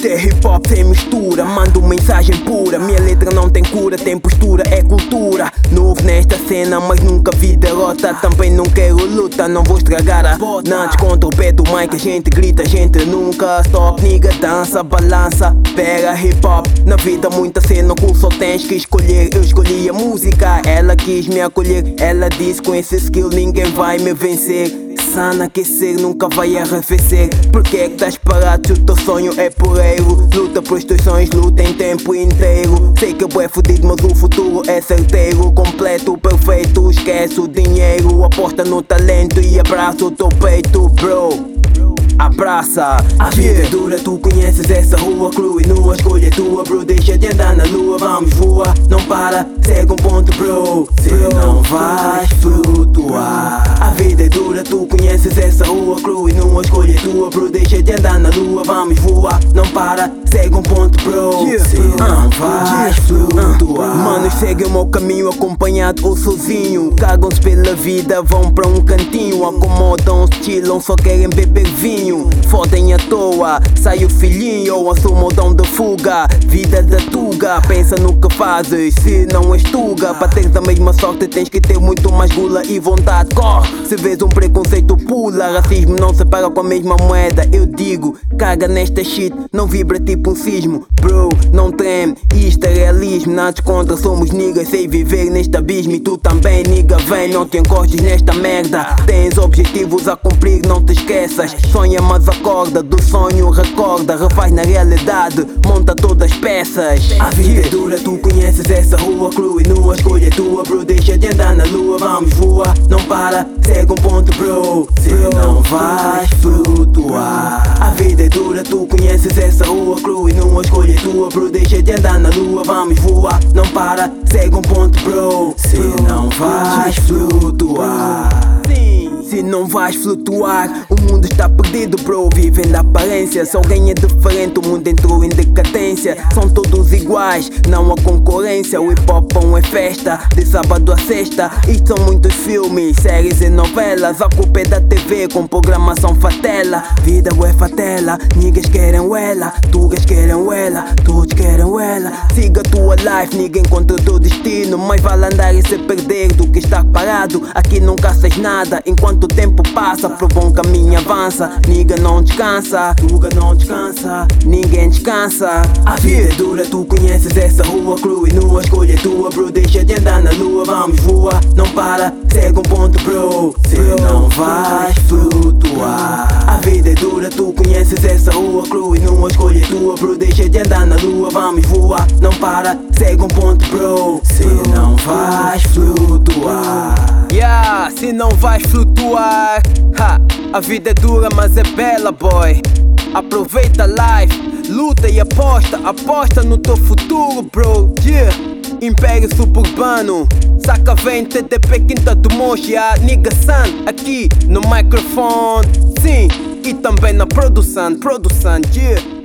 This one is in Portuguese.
Isto é hip hop sem mistura, mando mensagem pura. Minha letra não tem cura, tem postura, é cultura. Novo nesta cena, mas nunca vi derrota. Também não quero luta, não vou estragar a bota. Antes contra o pé do mic, a gente grita, a gente nunca stop. Nigga, dança, balança, pega hip hop. Na vida, muita cena, com só tens que escolher. Eu escolhi a música, ela quis me acolher. Ela disse: com esse skill ninguém vai me vencer sana aquecer nunca vai arrefecer. Porque é que estás parado se o teu sonho é poeiro Luta por teus sonhos, luta em tempo inteiro. Sei que eu é fudido mas o futuro é certeiro. Completo, perfeito, esquece o dinheiro. Aposta no talento e abraça o teu peito bro. Abraça, a vida é dura, tu conheces essa rua. Crua e nua, escolha é tua, bro. Deixa de andar na lua, vamos voar Não para, segue um ponto, bro. Se não vais flutuar vida é dura, tu conheces essa rua Crua e nua, escolha é tua, bro. Deixa de andar na lua, vamos voar. Não para, segue um ponto, bro. Não vais flutuar. Manos seguem o meu caminho acompanhado ou sozinho. Cagam-se pela vida, vão para um cantinho. Acomodam-se, chilam, só querem beber vinho. Fodem à toa, sai o filhinho ou assuma o dom de fuga. Vida da tuga, pensa no que fazes Se não és tuga, para teres a mesma sorte Tens que ter muito mais gula e vontade. Corre, se vês um preconceito pula. Racismo não se paga com a mesma moeda. Eu digo, caga nesta shit, não vibra tipo um sismo. Bro, não treme, isto é realismo Nada contra, somos niggas, sei viver neste abismo E tu também, nigga, vem, não te encostes nesta merda Tens objetivos a cumprir, não te esqueças Sonha mas acorda do sonho, recorda, refaz na realidade, monta todas as peças. A vida é dura, tu conheces essa rua, crua e nua, escolha é tua, bro. Deixa de andar na lua, vamos voar, não para, segue um ponto, bro. Se não vais flutuar. A vida é dura, tu conheces essa rua, crua e nua, escolha é tua, bro. Deixa de andar na lua, vamos voar, não para, segue um ponto, bro. Se não vais flutuar. Se não vais flutuar, o mundo está perdido, bro. Vivem da aparência. Se alguém é diferente, o mundo entrou em decadência. São todos iguais, não há concorrência. O hip hop é festa, de sábado a sexta. Isto são muitos filmes, séries e novelas. A culpa é da TV com programação fatela. Vida é fatela, niggas querem ela, tugas querem ela, todos querem ela. Siga a tua life, ninguém contra o teu destino. Mais vale andar e se perder do que estar parado. Aqui nunca faz nada enquanto o tempo passa, prova um caminho avança. Niga não descansa, Tuga não descansa, ninguém descansa. A vida é dura, tu conheces essa rua crua e nua. Escolha tua, bro. Deixa de andar na lua, vamos voar. Não para, segue um ponto, bro. Se não vais flutuar. A vida é dura, tu conheces essa rua crua e nua. Escolha tua, bro. Deixa de andar na lua, vamos voar. Não para, segue um ponto, bro. Se não vais flutuar. Yeah, se não vais flutuar. Ha, A vida é dura mas é bela boy. Aproveita a life, luta e aposta Aposta no teu futuro bro. Yeah. Império suburbano. Saca vem TDP Quinta do Monge A nigga Sun aqui no microfone. Sim, e também na produção Produção, yeah